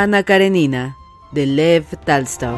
Ana Karenina, de Lev Talstov.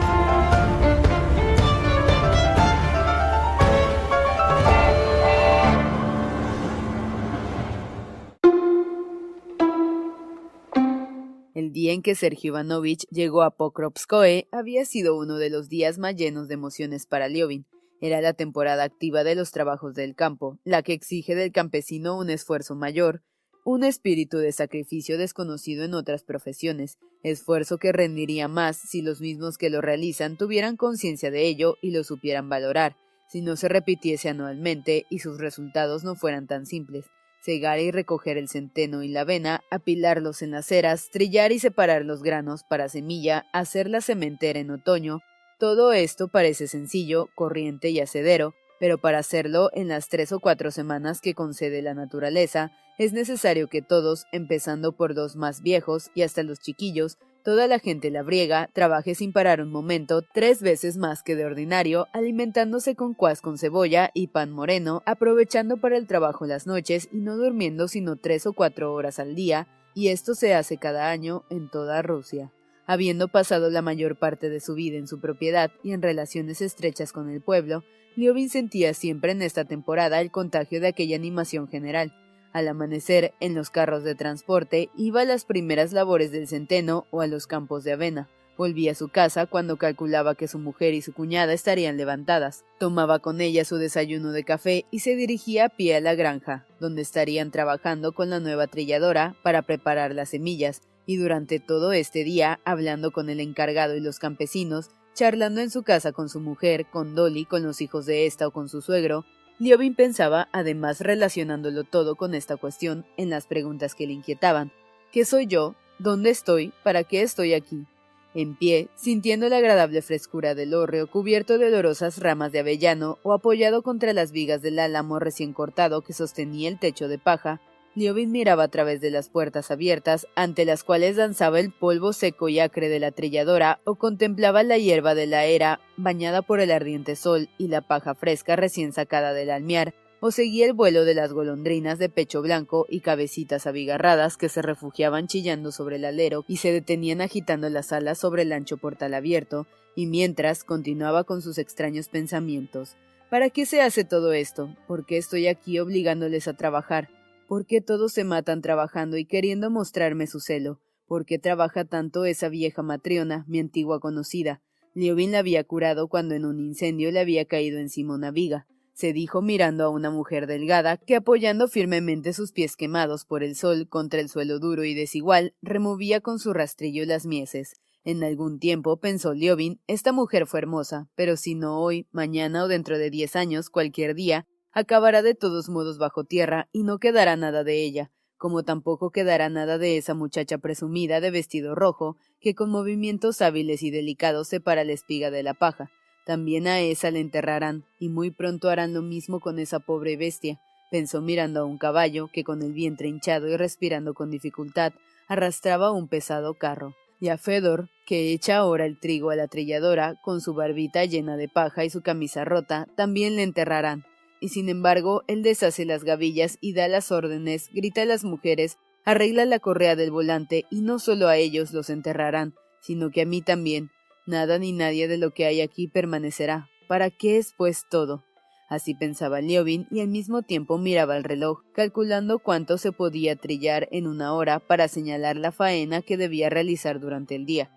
El día en que Sergio Ivanovich llegó a Pokrovskoe había sido uno de los días más llenos de emociones para Liovin. Era la temporada activa de los trabajos del campo, la que exige del campesino un esfuerzo mayor, un espíritu de sacrificio desconocido en otras profesiones, esfuerzo que rendiría más si los mismos que lo realizan tuvieran conciencia de ello y lo supieran valorar, si no se repitiese anualmente y sus resultados no fueran tan simples. Cegar y recoger el centeno y la avena, apilarlos en las eras, trillar y separar los granos para semilla, hacer la cementera en otoño, todo esto parece sencillo, corriente y hacedero, pero para hacerlo en las tres o cuatro semanas que concede la naturaleza, es necesario que todos, empezando por los más viejos y hasta los chiquillos, toda la gente labriega, trabaje sin parar un momento, tres veces más que de ordinario, alimentándose con cuas con cebolla y pan moreno, aprovechando para el trabajo las noches y no durmiendo sino tres o cuatro horas al día, y esto se hace cada año en toda Rusia. Habiendo pasado la mayor parte de su vida en su propiedad y en relaciones estrechas con el pueblo, Liovin sentía siempre en esta temporada el contagio de aquella animación general, al amanecer, en los carros de transporte, iba a las primeras labores del centeno o a los campos de avena. Volvía a su casa cuando calculaba que su mujer y su cuñada estarían levantadas. Tomaba con ella su desayuno de café y se dirigía a pie a la granja, donde estarían trabajando con la nueva trilladora para preparar las semillas, y durante todo este día, hablando con el encargado y los campesinos, charlando en su casa con su mujer, con Dolly, con los hijos de esta o con su suegro, Liobin pensaba, además relacionándolo todo con esta cuestión, en las preguntas que le inquietaban. ¿Qué soy yo? ¿Dónde estoy? ¿Para qué estoy aquí? En pie, sintiendo la agradable frescura del hórreo cubierto de olorosas ramas de avellano o apoyado contra las vigas del álamo recién cortado que sostenía el techo de paja, Liobin miraba a través de las puertas abiertas, ante las cuales danzaba el polvo seco y acre de la trilladora, o contemplaba la hierba de la era, bañada por el ardiente sol, y la paja fresca recién sacada del almiar, o seguía el vuelo de las golondrinas de pecho blanco y cabecitas abigarradas que se refugiaban chillando sobre el alero y se detenían agitando las alas sobre el ancho portal abierto, y mientras continuaba con sus extraños pensamientos. ¿Para qué se hace todo esto? ¿Por qué estoy aquí obligándoles a trabajar? ¿Por qué todos se matan trabajando y queriendo mostrarme su celo? ¿Por qué trabaja tanto esa vieja matriona, mi antigua conocida? Liobin la había curado cuando en un incendio le había caído encima una viga. Se dijo mirando a una mujer delgada que apoyando firmemente sus pies quemados por el sol contra el suelo duro y desigual, removía con su rastrillo las mieses. En algún tiempo, pensó Liobin, esta mujer fue hermosa, pero si no hoy, mañana o dentro de diez años, cualquier día, acabará de todos modos bajo tierra y no quedará nada de ella, como tampoco quedará nada de esa muchacha presumida de vestido rojo, que con movimientos hábiles y delicados separa la espiga de la paja. También a esa la enterrarán, y muy pronto harán lo mismo con esa pobre bestia. pensó mirando a un caballo que con el vientre hinchado y respirando con dificultad arrastraba un pesado carro, y a Fedor, que echa ahora el trigo a la trilladora, con su barbita llena de paja y su camisa rota, también le enterrarán. Y sin embargo, él deshace las gavillas y da las órdenes, grita a las mujeres, arregla la correa del volante, y no solo a ellos los enterrarán, sino que a mí también. Nada ni nadie de lo que hay aquí permanecerá. ¿Para qué es pues todo? Así pensaba Liobin y al mismo tiempo miraba el reloj, calculando cuánto se podía trillar en una hora para señalar la faena que debía realizar durante el día.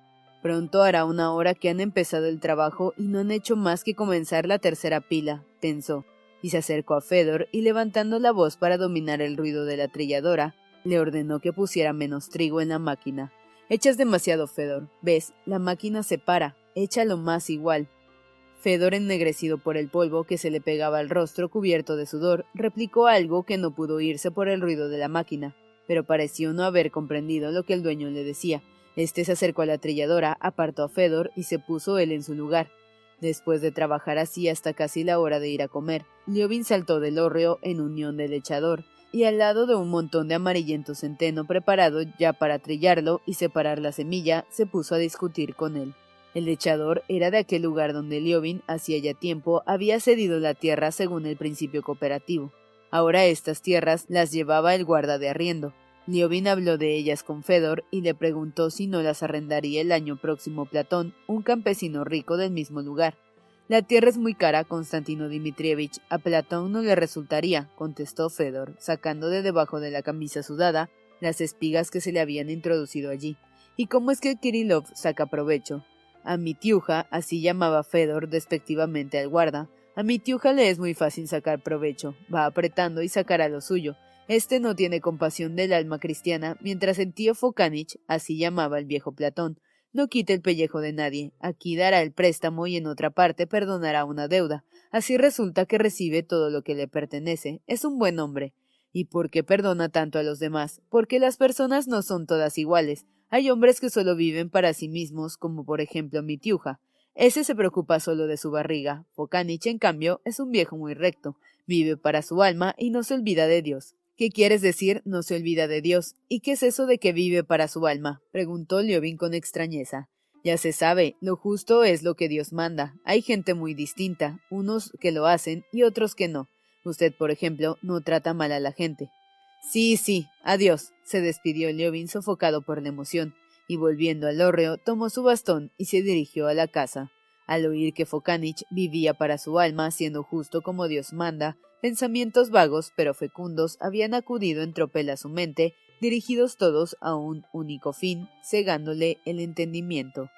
Pronto hará una hora que han empezado el trabajo y no han hecho más que comenzar la tercera pila, pensó, y se acercó a Fedor y levantando la voz para dominar el ruido de la trilladora, le ordenó que pusiera menos trigo en la máquina. Echas demasiado, Fedor. Ves, la máquina se para. Échalo más igual. Fedor, ennegrecido por el polvo que se le pegaba al rostro cubierto de sudor, replicó algo que no pudo oírse por el ruido de la máquina, pero pareció no haber comprendido lo que el dueño le decía. Este se acercó a la trilladora, apartó a Fedor y se puso él en su lugar. Después de trabajar así hasta casi la hora de ir a comer, Liobin saltó del hórreo en unión del echador, y al lado de un montón de amarillento centeno preparado ya para trillarlo y separar la semilla, se puso a discutir con él. El echador era de aquel lugar donde Liobin hacía ya tiempo había cedido la tierra según el principio cooperativo. Ahora estas tierras las llevaba el guarda de arriendo. Liobin habló de ellas con Fedor y le preguntó si no las arrendaría el año próximo Platón, un campesino rico del mismo lugar. La tierra es muy cara, Constantino Dmitrievich. A Platón no le resultaría, contestó Fedor, sacando de debajo de la camisa sudada las espigas que se le habían introducido allí. ¿Y cómo es que Kirillov saca provecho? A mi tiuja, así llamaba Fedor despectivamente al guarda, a mi tiuja le es muy fácil sacar provecho, va apretando y sacará lo suyo. Este no tiene compasión del alma cristiana, mientras el tío Focanich, así llamaba el viejo Platón, no quita el pellejo de nadie, aquí dará el préstamo y en otra parte perdonará una deuda. Así resulta que recibe todo lo que le pertenece. Es un buen hombre. ¿Y por qué perdona tanto a los demás? Porque las personas no son todas iguales. Hay hombres que solo viven para sí mismos, como por ejemplo mi tiuja. Ese se preocupa solo de su barriga. Focanich, en cambio, es un viejo muy recto. Vive para su alma y no se olvida de Dios. ¿Qué quieres decir no se olvida de Dios? ¿Y qué es eso de que vive para su alma? preguntó Liobin con extrañeza. Ya se sabe, lo justo es lo que Dios manda. Hay gente muy distinta, unos que lo hacen y otros que no. Usted, por ejemplo, no trata mal a la gente. Sí, sí, adiós, se despidió Liobin sofocado por la emoción, y volviendo al hórreo tomó su bastón y se dirigió a la casa. Al oír que Focanich vivía para su alma, siendo justo como Dios manda, pensamientos vagos pero fecundos habían acudido en tropel a su mente, dirigidos todos a un único fin, cegándole el entendimiento.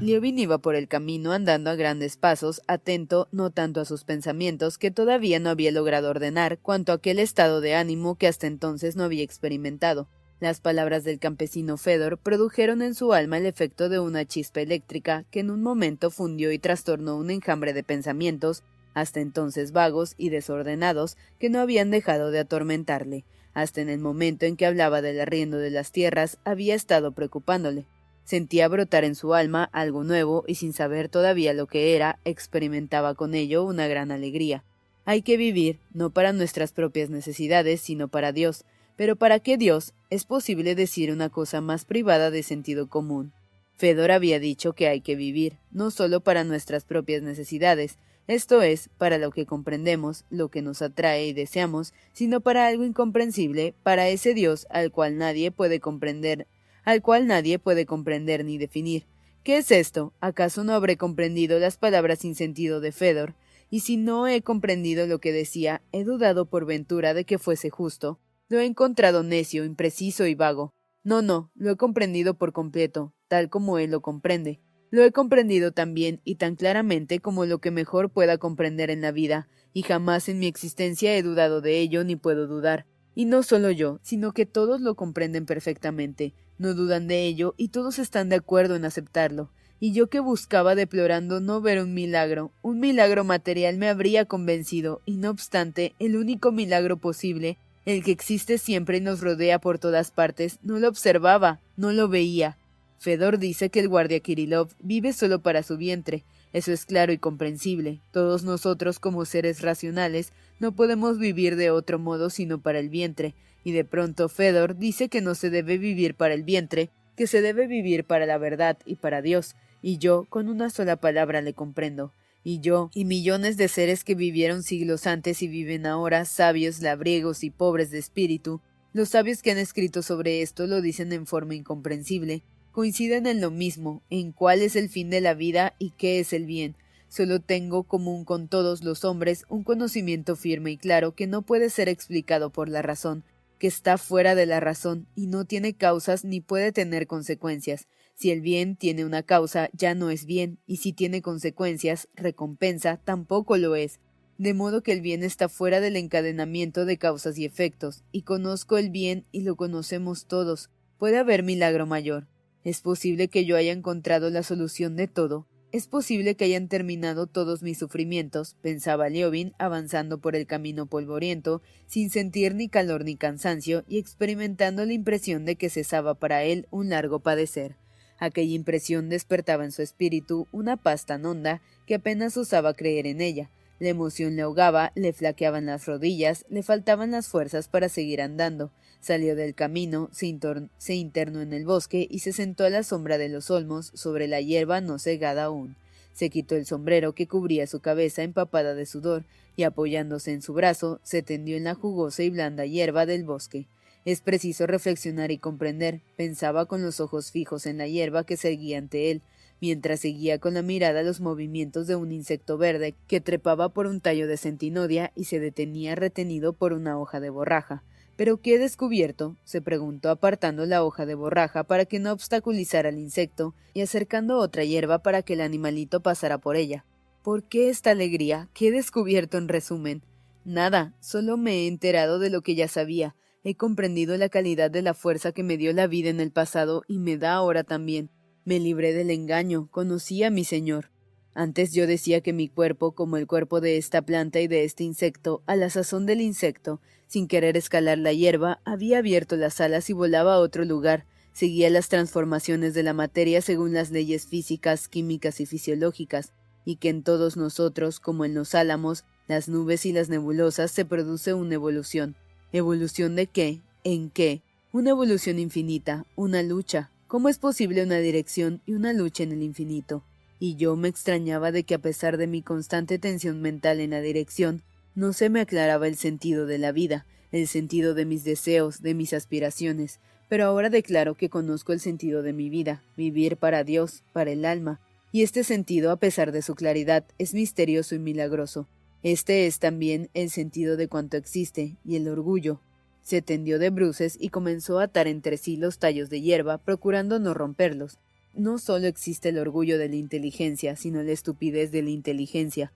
Liobin iba por el camino andando a grandes pasos, atento no tanto a sus pensamientos, que todavía no había logrado ordenar, cuanto a aquel estado de ánimo que hasta entonces no había experimentado. Las palabras del campesino Fedor produjeron en su alma el efecto de una chispa eléctrica que en un momento fundió y trastornó un enjambre de pensamientos, hasta entonces vagos y desordenados, que no habían dejado de atormentarle. Hasta en el momento en que hablaba del arriendo de las tierras había estado preocupándole. Sentía brotar en su alma algo nuevo y sin saber todavía lo que era, experimentaba con ello una gran alegría. Hay que vivir, no para nuestras propias necesidades, sino para Dios. Pero ¿para qué Dios? Es posible decir una cosa más privada de sentido común. Fedor había dicho que hay que vivir, no solo para nuestras propias necesidades, esto es, para lo que comprendemos, lo que nos atrae y deseamos, sino para algo incomprensible, para ese Dios al cual nadie puede comprender al cual nadie puede comprender ni definir. ¿Qué es esto? ¿Acaso no habré comprendido las palabras sin sentido de Fedor? Y si no he comprendido lo que decía, he dudado por ventura de que fuese justo. Lo he encontrado necio, impreciso y vago. No, no, lo he comprendido por completo, tal como él lo comprende. Lo he comprendido tan bien y tan claramente como lo que mejor pueda comprender en la vida, y jamás en mi existencia he dudado de ello ni puedo dudar. Y no solo yo, sino que todos lo comprenden perfectamente, no dudan de ello y todos están de acuerdo en aceptarlo. Y yo que buscaba deplorando no ver un milagro, un milagro material me habría convencido, y no obstante, el único milagro posible, el que existe siempre y nos rodea por todas partes, no lo observaba, no lo veía. Fedor dice que el guardia Kirillov vive solo para su vientre. Eso es claro y comprensible. Todos nosotros, como seres racionales, no podemos vivir de otro modo sino para el vientre. Y de pronto Fedor dice que no se debe vivir para el vientre, que se debe vivir para la verdad y para Dios. Y yo, con una sola palabra, le comprendo y yo, y millones de seres que vivieron siglos antes y viven ahora, sabios, labriegos y pobres de espíritu, los sabios que han escrito sobre esto lo dicen en forma incomprensible, coinciden en lo mismo, en cuál es el fin de la vida y qué es el bien. Solo tengo común con todos los hombres un conocimiento firme y claro que no puede ser explicado por la razón, que está fuera de la razón y no tiene causas ni puede tener consecuencias. Si el bien tiene una causa, ya no es bien, y si tiene consecuencias, recompensa, tampoco lo es. De modo que el bien está fuera del encadenamiento de causas y efectos, y conozco el bien y lo conocemos todos. Puede haber milagro mayor. Es posible que yo haya encontrado la solución de todo. Es posible que hayan terminado todos mis sufrimientos, pensaba Liobin, avanzando por el camino polvoriento, sin sentir ni calor ni cansancio, y experimentando la impresión de que cesaba para él un largo padecer. Aquella impresión despertaba en su espíritu una paz tan honda que apenas osaba creer en ella. La emoción le ahogaba, le flaqueaban las rodillas, le faltaban las fuerzas para seguir andando. Salió del camino, se, internó en el bosque y se sentó a la sombra de los olmos, sobre la hierba no cegada aún. Se quitó el sombrero que cubría su cabeza empapada de sudor, y apoyándose en su brazo, se tendió en la jugosa y blanda hierba del bosque. Es preciso reflexionar y comprender, pensaba con los ojos fijos en la hierba que seguía ante él, mientras seguía con la mirada los movimientos de un insecto verde que trepaba por un tallo de centinodia y se detenía retenido por una hoja de borraja. ¿Pero qué he descubierto? se preguntó apartando la hoja de borraja para que no obstaculizara al insecto y acercando otra hierba para que el animalito pasara por ella. ¿Por qué esta alegría? ¿Qué he descubierto en resumen? Nada, solo me he enterado de lo que ya sabía, He comprendido la calidad de la fuerza que me dio la vida en el pasado y me da ahora también. Me libré del engaño, conocí a mi Señor. Antes yo decía que mi cuerpo, como el cuerpo de esta planta y de este insecto, a la sazón del insecto, sin querer escalar la hierba, había abierto las alas y volaba a otro lugar, seguía las transformaciones de la materia según las leyes físicas, químicas y fisiológicas, y que en todos nosotros, como en los álamos, las nubes y las nebulosas, se produce una evolución. ¿Evolución de qué? ¿En qué? Una evolución infinita, una lucha. ¿Cómo es posible una dirección y una lucha en el infinito? Y yo me extrañaba de que a pesar de mi constante tensión mental en la dirección, no se me aclaraba el sentido de la vida, el sentido de mis deseos, de mis aspiraciones, pero ahora declaro que conozco el sentido de mi vida, vivir para Dios, para el alma, y este sentido, a pesar de su claridad, es misterioso y milagroso. Este es también el sentido de cuanto existe, y el orgullo. Se tendió de bruces y comenzó a atar entre sí los tallos de hierba, procurando no romperlos. No solo existe el orgullo de la inteligencia, sino la estupidez de la inteligencia.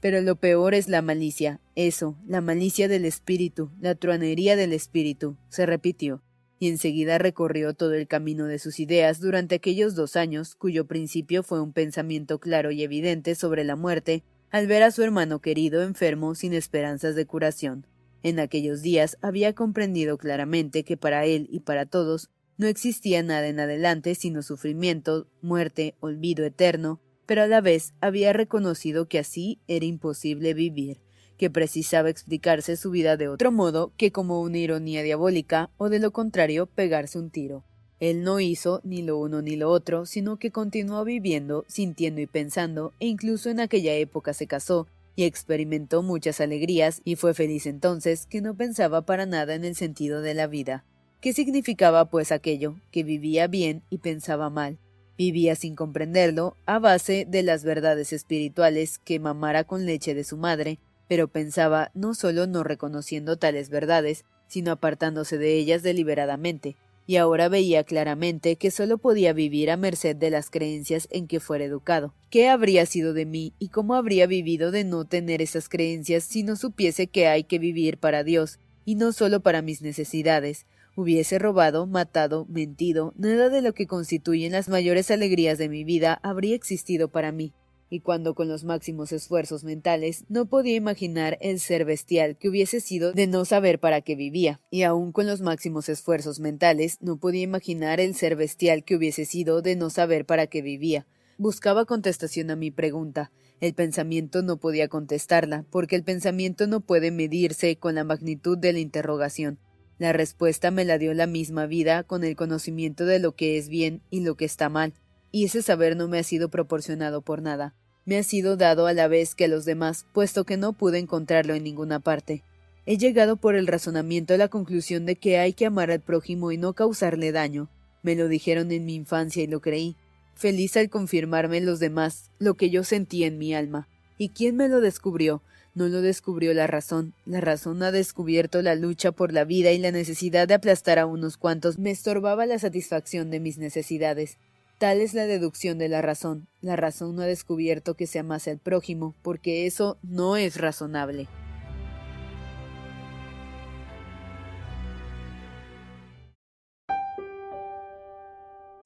Pero lo peor es la malicia, eso, la malicia del espíritu, la truanería del espíritu, se repitió, y enseguida recorrió todo el camino de sus ideas durante aquellos dos años, cuyo principio fue un pensamiento claro y evidente sobre la muerte, al ver a su hermano querido enfermo sin esperanzas de curación. En aquellos días había comprendido claramente que para él y para todos no existía nada en adelante sino sufrimiento, muerte, olvido eterno, pero a la vez había reconocido que así era imposible vivir, que precisaba explicarse su vida de otro modo que como una ironía diabólica o de lo contrario pegarse un tiro. Él no hizo ni lo uno ni lo otro, sino que continuó viviendo, sintiendo y pensando, e incluso en aquella época se casó, y experimentó muchas alegrías, y fue feliz entonces que no pensaba para nada en el sentido de la vida. ¿Qué significaba pues aquello? Que vivía bien y pensaba mal. Vivía sin comprenderlo, a base de las verdades espirituales que mamara con leche de su madre, pero pensaba no solo no reconociendo tales verdades, sino apartándose de ellas deliberadamente, y ahora veía claramente que solo podía vivir a merced de las creencias en que fuera educado. ¿Qué habría sido de mí y cómo habría vivido de no tener esas creencias si no supiese que hay que vivir para Dios y no solo para mis necesidades? Hubiese robado, matado, mentido, nada de lo que constituyen las mayores alegrías de mi vida habría existido para mí. Y cuando con los máximos esfuerzos mentales no podía imaginar el ser bestial que hubiese sido de no saber para qué vivía, y aun con los máximos esfuerzos mentales no podía imaginar el ser bestial que hubiese sido de no saber para qué vivía. Buscaba contestación a mi pregunta. El pensamiento no podía contestarla, porque el pensamiento no puede medirse con la magnitud de la interrogación. La respuesta me la dio la misma vida con el conocimiento de lo que es bien y lo que está mal y ese saber no me ha sido proporcionado por nada. Me ha sido dado a la vez que a los demás, puesto que no pude encontrarlo en ninguna parte. He llegado por el razonamiento a la conclusión de que hay que amar al prójimo y no causarle daño. Me lo dijeron en mi infancia y lo creí. Feliz al confirmarme los demás lo que yo sentía en mi alma. ¿Y quién me lo descubrió? No lo descubrió la razón. La razón ha descubierto la lucha por la vida y la necesidad de aplastar a unos cuantos me estorbaba la satisfacción de mis necesidades. Tal es la deducción de la razón. La razón no ha descubierto que se amase al prójimo, porque eso no es razonable.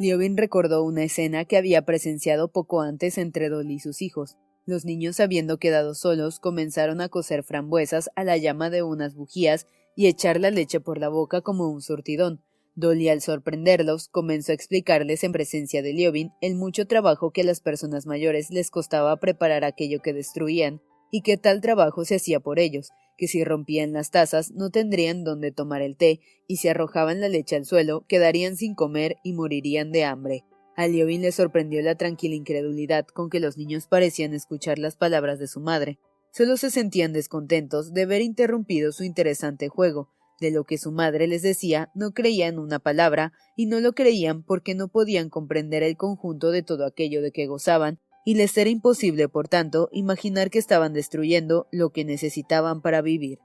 Liobin recordó una escena que había presenciado poco antes entre Dolly y sus hijos. Los niños, habiendo quedado solos, comenzaron a cocer frambuesas a la llama de unas bujías y echar la leche por la boca como un surtidón. Dolly, al sorprenderlos, comenzó a explicarles en presencia de Liobin el mucho trabajo que a las personas mayores les costaba preparar aquello que destruían, y que tal trabajo se hacía por ellos, que si rompían las tazas no tendrían dónde tomar el té, y si arrojaban la leche al suelo quedarían sin comer y morirían de hambre. A Liobin le sorprendió la tranquila incredulidad con que los niños parecían escuchar las palabras de su madre. Solo se sentían descontentos de ver interrumpido su interesante juego. De lo que su madre les decía no creían una palabra, y no lo creían porque no podían comprender el conjunto de todo aquello de que gozaban, y les era imposible, por tanto, imaginar que estaban destruyendo lo que necesitaban para vivir.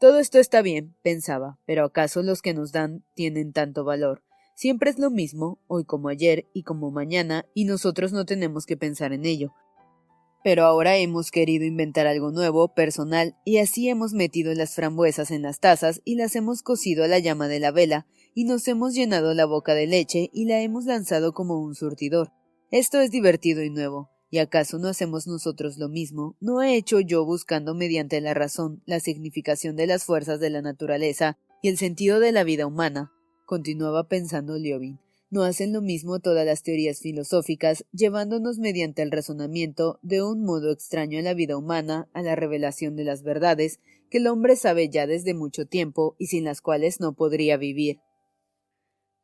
Todo esto está bien, pensaba, pero ¿acaso los que nos dan tienen tanto valor? Siempre es lo mismo, hoy como ayer y como mañana, y nosotros no tenemos que pensar en ello. Pero ahora hemos querido inventar algo nuevo, personal, y así hemos metido las frambuesas en las tazas y las hemos cocido a la llama de la vela, y nos hemos llenado la boca de leche y la hemos lanzado como un surtidor. Esto es divertido y nuevo. ¿Y acaso no hacemos nosotros lo mismo? ¿No he hecho yo buscando mediante la razón la significación de las fuerzas de la naturaleza y el sentido de la vida humana? Continuaba pensando Liobin. ¿No hacen lo mismo todas las teorías filosóficas, llevándonos mediante el razonamiento de un modo extraño en la vida humana a la revelación de las verdades que el hombre sabe ya desde mucho tiempo y sin las cuales no podría vivir?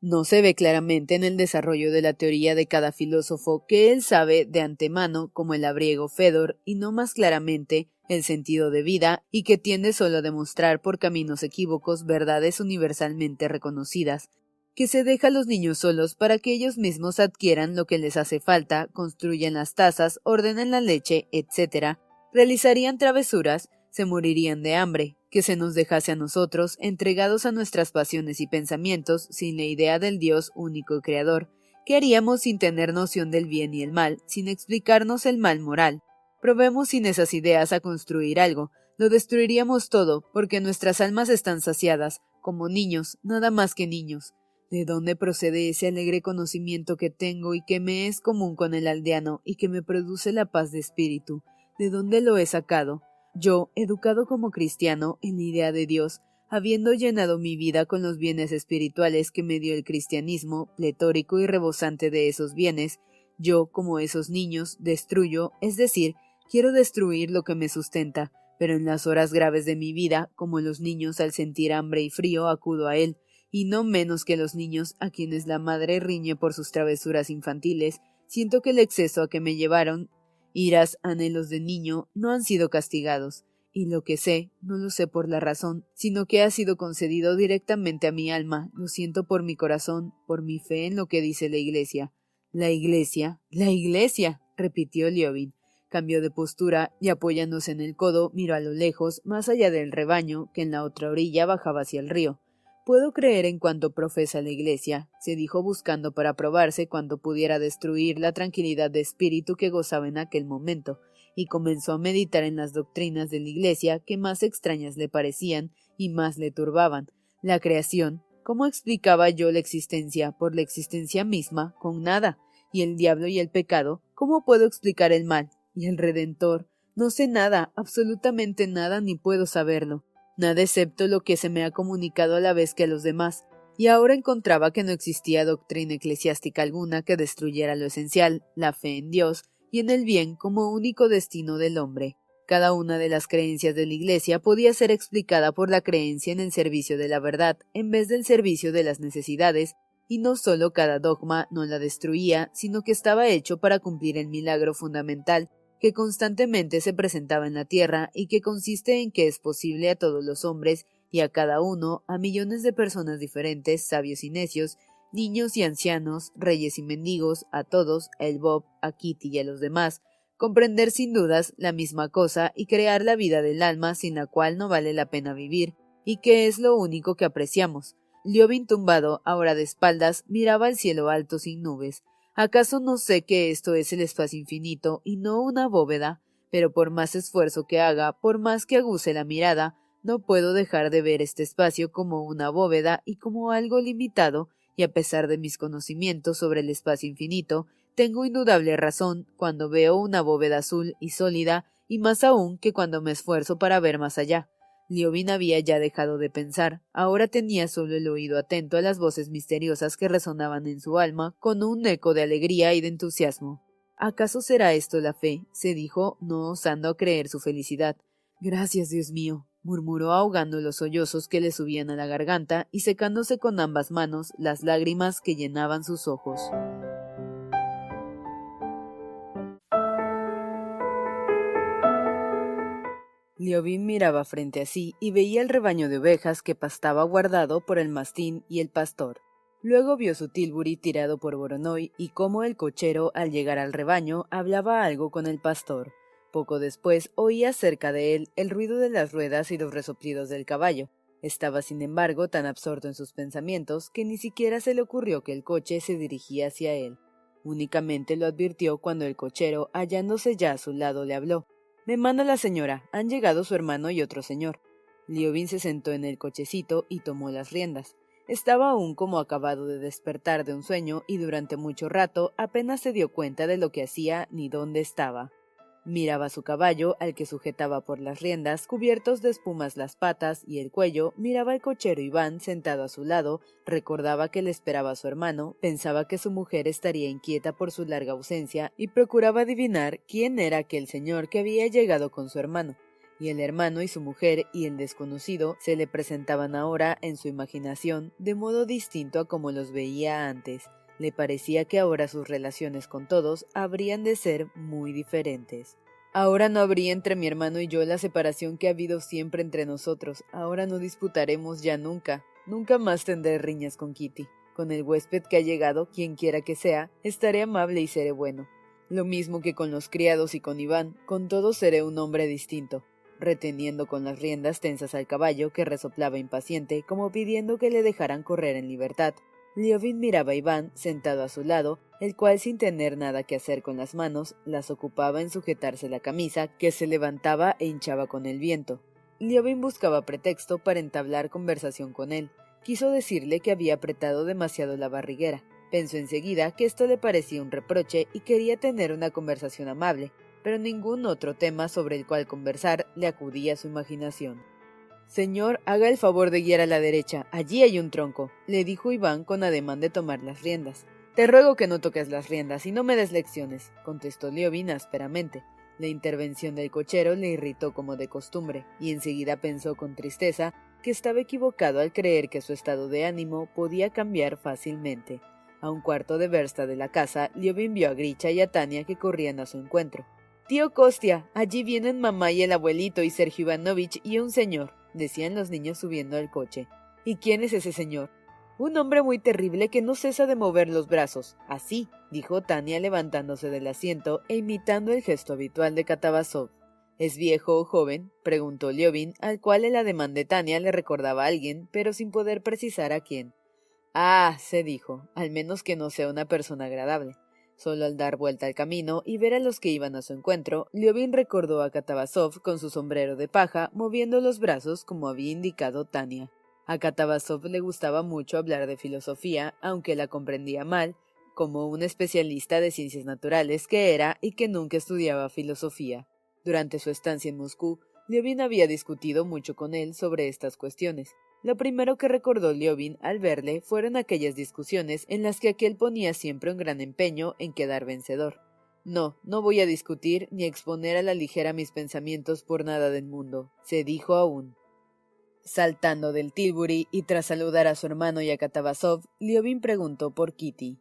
No se ve claramente en el desarrollo de la teoría de cada filósofo que él sabe de antemano, como el labriego Fedor, y no más claramente el sentido de vida, y que tiende solo a demostrar por caminos equívocos verdades universalmente reconocidas, que se deja a los niños solos para que ellos mismos adquieran lo que les hace falta, construyan las tazas, ordenen la leche, etc., realizarían travesuras, se morirían de hambre, que se nos dejase a nosotros, entregados a nuestras pasiones y pensamientos, sin la idea del Dios único creador, ¿qué haríamos sin tener noción del bien y el mal, sin explicarnos el mal moral? Probemos sin esas ideas a construir algo, lo destruiríamos todo, porque nuestras almas están saciadas, como niños, nada más que niños. ¿De dónde procede ese alegre conocimiento que tengo y que me es común con el aldeano y que me produce la paz de espíritu? ¿De dónde lo he sacado? Yo, educado como cristiano en idea de Dios, habiendo llenado mi vida con los bienes espirituales que me dio el cristianismo, pletórico y rebosante de esos bienes, yo, como esos niños, destruyo, es decir, quiero destruir lo que me sustenta, pero en las horas graves de mi vida, como los niños al sentir hambre y frío, acudo a él, y no menos que los niños a quienes la madre riñe por sus travesuras infantiles, siento que el exceso a que me llevaron Iras, anhelos de niño, no han sido castigados, y lo que sé, no lo sé por la razón, sino que ha sido concedido directamente a mi alma, lo siento por mi corazón, por mi fe en lo que dice la Iglesia. La Iglesia, la Iglesia, repitió Liobin. Cambió de postura y apoyándose en el codo miró a lo lejos, más allá del rebaño, que en la otra orilla bajaba hacia el río. Puedo creer en cuanto profesa la Iglesia, se dijo buscando para probarse cuando pudiera destruir la tranquilidad de espíritu que gozaba en aquel momento, y comenzó a meditar en las doctrinas de la Iglesia que más extrañas le parecían y más le turbaban. La creación, ¿cómo explicaba yo la existencia por la existencia misma con nada? Y el diablo y el pecado, ¿cómo puedo explicar el mal? y el Redentor. No sé nada, absolutamente nada, ni puedo saberlo. Nada excepto lo que se me ha comunicado a la vez que a los demás, y ahora encontraba que no existía doctrina eclesiástica alguna que destruyera lo esencial, la fe en Dios y en el bien como único destino del hombre. Cada una de las creencias de la Iglesia podía ser explicada por la creencia en el servicio de la verdad en vez del servicio de las necesidades, y no solo cada dogma no la destruía, sino que estaba hecho para cumplir el milagro fundamental que constantemente se presentaba en la tierra y que consiste en que es posible a todos los hombres y a cada uno, a millones de personas diferentes, sabios y necios, niños y ancianos, reyes y mendigos, a todos, el Bob, a Kitty y a los demás, comprender sin dudas la misma cosa y crear la vida del alma sin la cual no vale la pena vivir, y que es lo único que apreciamos. Liobin tumbado, ahora de espaldas, miraba el cielo alto sin nubes, ¿Acaso no sé que esto es el espacio infinito y no una bóveda? Pero por más esfuerzo que haga, por más que aguce la mirada, no puedo dejar de ver este espacio como una bóveda y como algo limitado, y a pesar de mis conocimientos sobre el espacio infinito, tengo indudable razón cuando veo una bóveda azul y sólida, y más aún que cuando me esfuerzo para ver más allá. Liobin había ya dejado de pensar, ahora tenía solo el oído atento a las voces misteriosas que resonaban en su alma con un eco de alegría y de entusiasmo. ¿Acaso será esto la fe? se dijo, no osando creer su felicidad. Gracias, Dios mío, murmuró ahogando los sollozos que le subían a la garganta y secándose con ambas manos las lágrimas que llenaban sus ojos. Liobin miraba frente a sí y veía el rebaño de ovejas que pastaba guardado por el mastín y el pastor. Luego vio su Tilbury tirado por Boronoy y cómo el cochero, al llegar al rebaño, hablaba algo con el pastor. Poco después oía cerca de él el ruido de las ruedas y los resoplidos del caballo. Estaba, sin embargo, tan absorto en sus pensamientos que ni siquiera se le ocurrió que el coche se dirigía hacia él. Únicamente lo advirtió cuando el cochero, hallándose ya a su lado, le habló. Me manda la señora. Han llegado su hermano y otro señor. Liobin se sentó en el cochecito y tomó las riendas. Estaba aún como acabado de despertar de un sueño y durante mucho rato apenas se dio cuenta de lo que hacía ni dónde estaba. Miraba su caballo, al que sujetaba por las riendas, cubiertos de espumas las patas y el cuello, miraba al cochero Iván sentado a su lado, recordaba que le esperaba a su hermano, pensaba que su mujer estaría inquieta por su larga ausencia y procuraba adivinar quién era aquel señor que había llegado con su hermano. Y el hermano y su mujer y el desconocido se le presentaban ahora en su imaginación de modo distinto a como los veía antes. Le parecía que ahora sus relaciones con todos habrían de ser muy diferentes. Ahora no habría entre mi hermano y yo la separación que ha habido siempre entre nosotros. Ahora no disputaremos ya nunca. Nunca más tendré riñas con Kitty. Con el huésped que ha llegado, quien quiera que sea, estaré amable y seré bueno. Lo mismo que con los criados y con Iván, con todos seré un hombre distinto, reteniendo con las riendas tensas al caballo que resoplaba impaciente, como pidiendo que le dejaran correr en libertad, Liovin miraba a Iván sentado a su lado, el cual sin tener nada que hacer con las manos, las ocupaba en sujetarse la camisa, que se levantaba e hinchaba con el viento. Liovin buscaba pretexto para entablar conversación con él. Quiso decirle que había apretado demasiado la barriguera. Pensó enseguida que esto le parecía un reproche y quería tener una conversación amable, pero ningún otro tema sobre el cual conversar le acudía a su imaginación. Señor, haga el favor de guiar a la derecha. Allí hay un tronco, le dijo Iván con ademán de tomar las riendas. Te ruego que no toques las riendas y no me des lecciones, contestó Liovin ásperamente. La intervención del cochero le irritó como de costumbre, y enseguida pensó con tristeza que estaba equivocado al creer que su estado de ánimo podía cambiar fácilmente. A un cuarto de versta de la casa, Liovin vio a Gricha y a Tania que corrían a su encuentro. Tío Kostia, allí vienen mamá y el abuelito y Sergio Ivanovich y un señor, decían los niños subiendo al coche. ¿Y quién es ese señor? Un hombre muy terrible que no cesa de mover los brazos. Así, dijo Tania levantándose del asiento e imitando el gesto habitual de Katabasov. ¿Es viejo o joven? preguntó Liovin, al cual el ademán de Tania le recordaba a alguien, pero sin poder precisar a quién. Ah, se dijo, al menos que no sea una persona agradable. Solo al dar vuelta al camino y ver a los que iban a su encuentro, Liovin recordó a Katabasov con su sombrero de paja, moviendo los brazos como había indicado Tania. A Katabasov le gustaba mucho hablar de filosofía, aunque la comprendía mal, como un especialista de ciencias naturales que era y que nunca estudiaba filosofía. Durante su estancia en Moscú, Liovin había discutido mucho con él sobre estas cuestiones. Lo primero que recordó Liovin al verle fueron aquellas discusiones en las que aquel ponía siempre un gran empeño en quedar vencedor. No, no voy a discutir ni exponer a la ligera mis pensamientos por nada del mundo, se dijo aún. Saltando del Tilbury y tras saludar a su hermano y a Katabasov, Liovin preguntó por Kitty.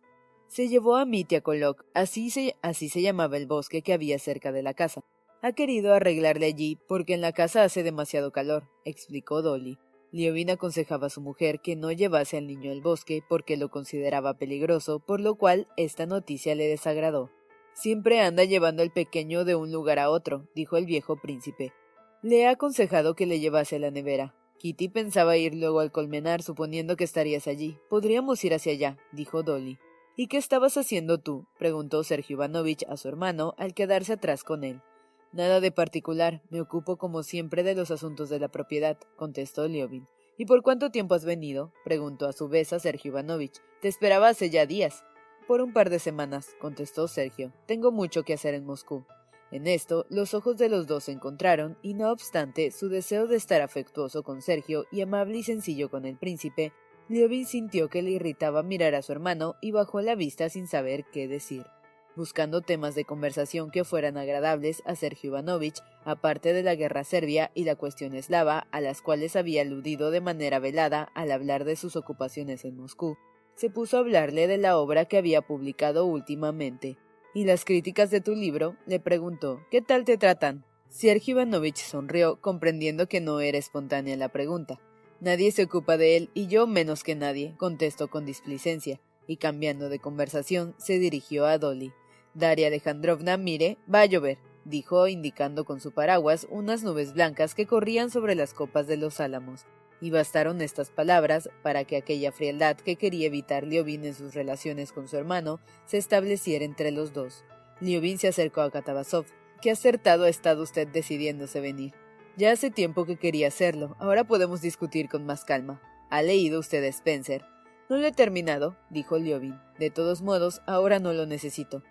Se llevó a Mitya Kolok, así se, así se llamaba el bosque que había cerca de la casa. Ha querido arreglarle allí porque en la casa hace demasiado calor, explicó Dolly. Liovin aconsejaba a su mujer que no llevase al niño al bosque porque lo consideraba peligroso, por lo cual esta noticia le desagradó. Siempre anda llevando al pequeño de un lugar a otro, dijo el viejo príncipe. Le he aconsejado que le llevase a la nevera. Kitty pensaba ir luego al colmenar suponiendo que estarías allí. Podríamos ir hacia allá, dijo Dolly. ¿Y qué estabas haciendo tú? preguntó Sergio Ivanovich a su hermano al quedarse atrás con él. Nada de particular, me ocupo como siempre de los asuntos de la propiedad, contestó Liovin. ¿Y por cuánto tiempo has venido? preguntó a su vez a Sergio Ivanovich. Te esperaba hace ya días. Por un par de semanas, contestó Sergio. Tengo mucho que hacer en Moscú. En esto, los ojos de los dos se encontraron, y no obstante su deseo de estar afectuoso con Sergio y amable y sencillo con el príncipe, Liovin sintió que le irritaba mirar a su hermano y bajó la vista sin saber qué decir buscando temas de conversación que fueran agradables a Sergio Ivanovich, aparte de la guerra serbia y la cuestión eslava, a las cuales había aludido de manera velada al hablar de sus ocupaciones en Moscú. Se puso a hablarle de la obra que había publicado últimamente. ¿Y las críticas de tu libro? le preguntó. ¿Qué tal te tratan? Sergio Ivanovich sonrió, comprendiendo que no era espontánea la pregunta. Nadie se ocupa de él y yo menos que nadie, contestó con displicencia, y cambiando de conversación se dirigió a Dolly. Daria Alejandrovna, mire, va a llover, dijo, indicando con su paraguas unas nubes blancas que corrían sobre las copas de los álamos. Y bastaron estas palabras para que aquella frialdad que quería evitar Liovin en sus relaciones con su hermano se estableciera entre los dos. Liovin se acercó a Katabasov. Qué acertado ha estado usted decidiéndose venir. Ya hace tiempo que quería hacerlo, ahora podemos discutir con más calma. ¿Ha leído usted a Spencer? No lo he terminado, dijo Liovin. De todos modos, ahora no lo necesito.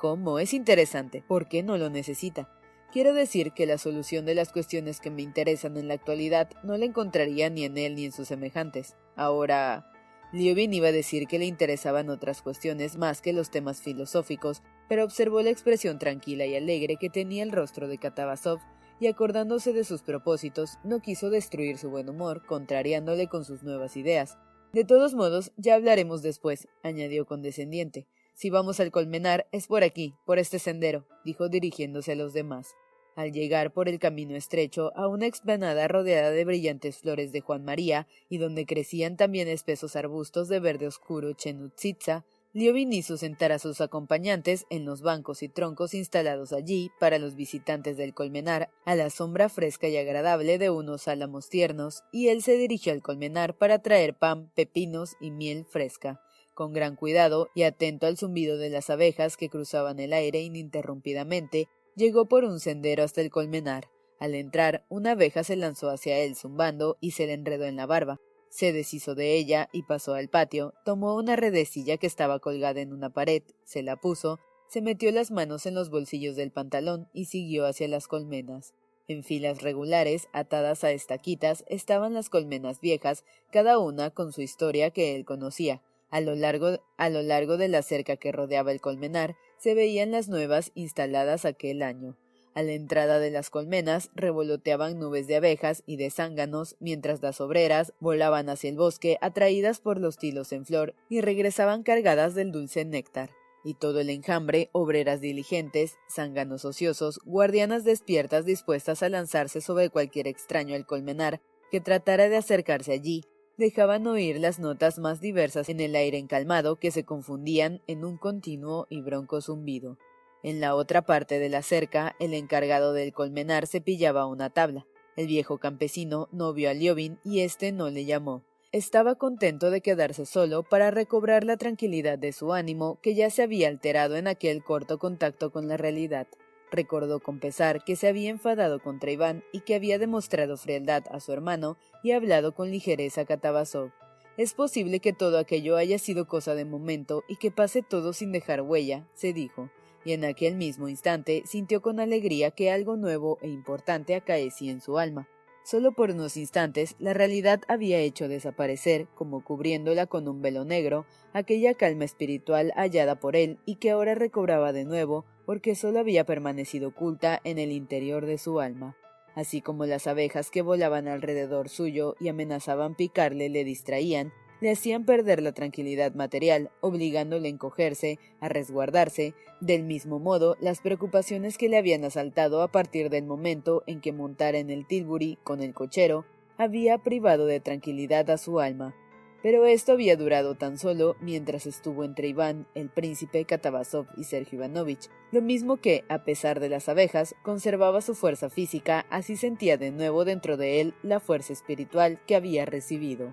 ¿Cómo? Es interesante. ¿Por qué no lo necesita? Quiero decir que la solución de las cuestiones que me interesan en la actualidad no la encontraría ni en él ni en sus semejantes. Ahora. Liobin iba a decir que le interesaban otras cuestiones más que los temas filosóficos, pero observó la expresión tranquila y alegre que tenía el rostro de Katabasov y acordándose de sus propósitos, no quiso destruir su buen humor, contrariándole con sus nuevas ideas. De todos modos, ya hablaremos después, añadió condescendiente. Si vamos al colmenar, es por aquí, por este sendero, dijo dirigiéndose a los demás. Al llegar por el camino estrecho a una explanada rodeada de brillantes flores de Juan María y donde crecían también espesos arbustos de verde oscuro chenutzitza, Liovin hizo sentar a sus acompañantes en los bancos y troncos instalados allí para los visitantes del colmenar, a la sombra fresca y agradable de unos álamos tiernos, y él se dirigió al colmenar para traer pan, pepinos y miel fresca con gran cuidado y atento al zumbido de las abejas que cruzaban el aire ininterrumpidamente, llegó por un sendero hasta el colmenar. Al entrar, una abeja se lanzó hacia él zumbando y se le enredó en la barba. Se deshizo de ella y pasó al patio, tomó una redecilla que estaba colgada en una pared, se la puso, se metió las manos en los bolsillos del pantalón y siguió hacia las colmenas. En filas regulares, atadas a estaquitas, estaban las colmenas viejas, cada una con su historia que él conocía. A lo, largo, a lo largo de la cerca que rodeaba el colmenar se veían las nuevas instaladas aquel año. A la entrada de las colmenas revoloteaban nubes de abejas y de zánganos, mientras las obreras volaban hacia el bosque atraídas por los tilos en flor y regresaban cargadas del dulce néctar. y todo el enjambre, obreras diligentes, zánganos ociosos, guardianas despiertas dispuestas a lanzarse sobre cualquier extraño al colmenar que tratara de acercarse allí, dejaban oír las notas más diversas en el aire encalmado que se confundían en un continuo y bronco zumbido. En la otra parte de la cerca, el encargado del colmenar cepillaba una tabla. El viejo campesino no vio a Liobin y éste no le llamó. Estaba contento de quedarse solo para recobrar la tranquilidad de su ánimo que ya se había alterado en aquel corto contacto con la realidad. Recordó con pesar que se había enfadado contra Iván y que había demostrado frialdad a su hermano y hablado con ligereza a Katabasov. Es posible que todo aquello haya sido cosa de momento y que pase todo sin dejar huella, se dijo, y en aquel mismo instante sintió con alegría que algo nuevo e importante acaecía en su alma. Solo por unos instantes la realidad había hecho desaparecer, como cubriéndola con un velo negro, aquella calma espiritual hallada por él y que ahora recobraba de nuevo porque solo había permanecido oculta en el interior de su alma. Así como las abejas que volaban alrededor suyo y amenazaban picarle le distraían, le hacían perder la tranquilidad material, obligándole a encogerse, a resguardarse. Del mismo modo, las preocupaciones que le habían asaltado a partir del momento en que montara en el Tilbury con el cochero, había privado de tranquilidad a su alma. Pero esto había durado tan solo mientras estuvo entre Iván, el príncipe Katabasov y Sergio Ivanovich, lo mismo que, a pesar de las abejas, conservaba su fuerza física, así sentía de nuevo dentro de él la fuerza espiritual que había recibido.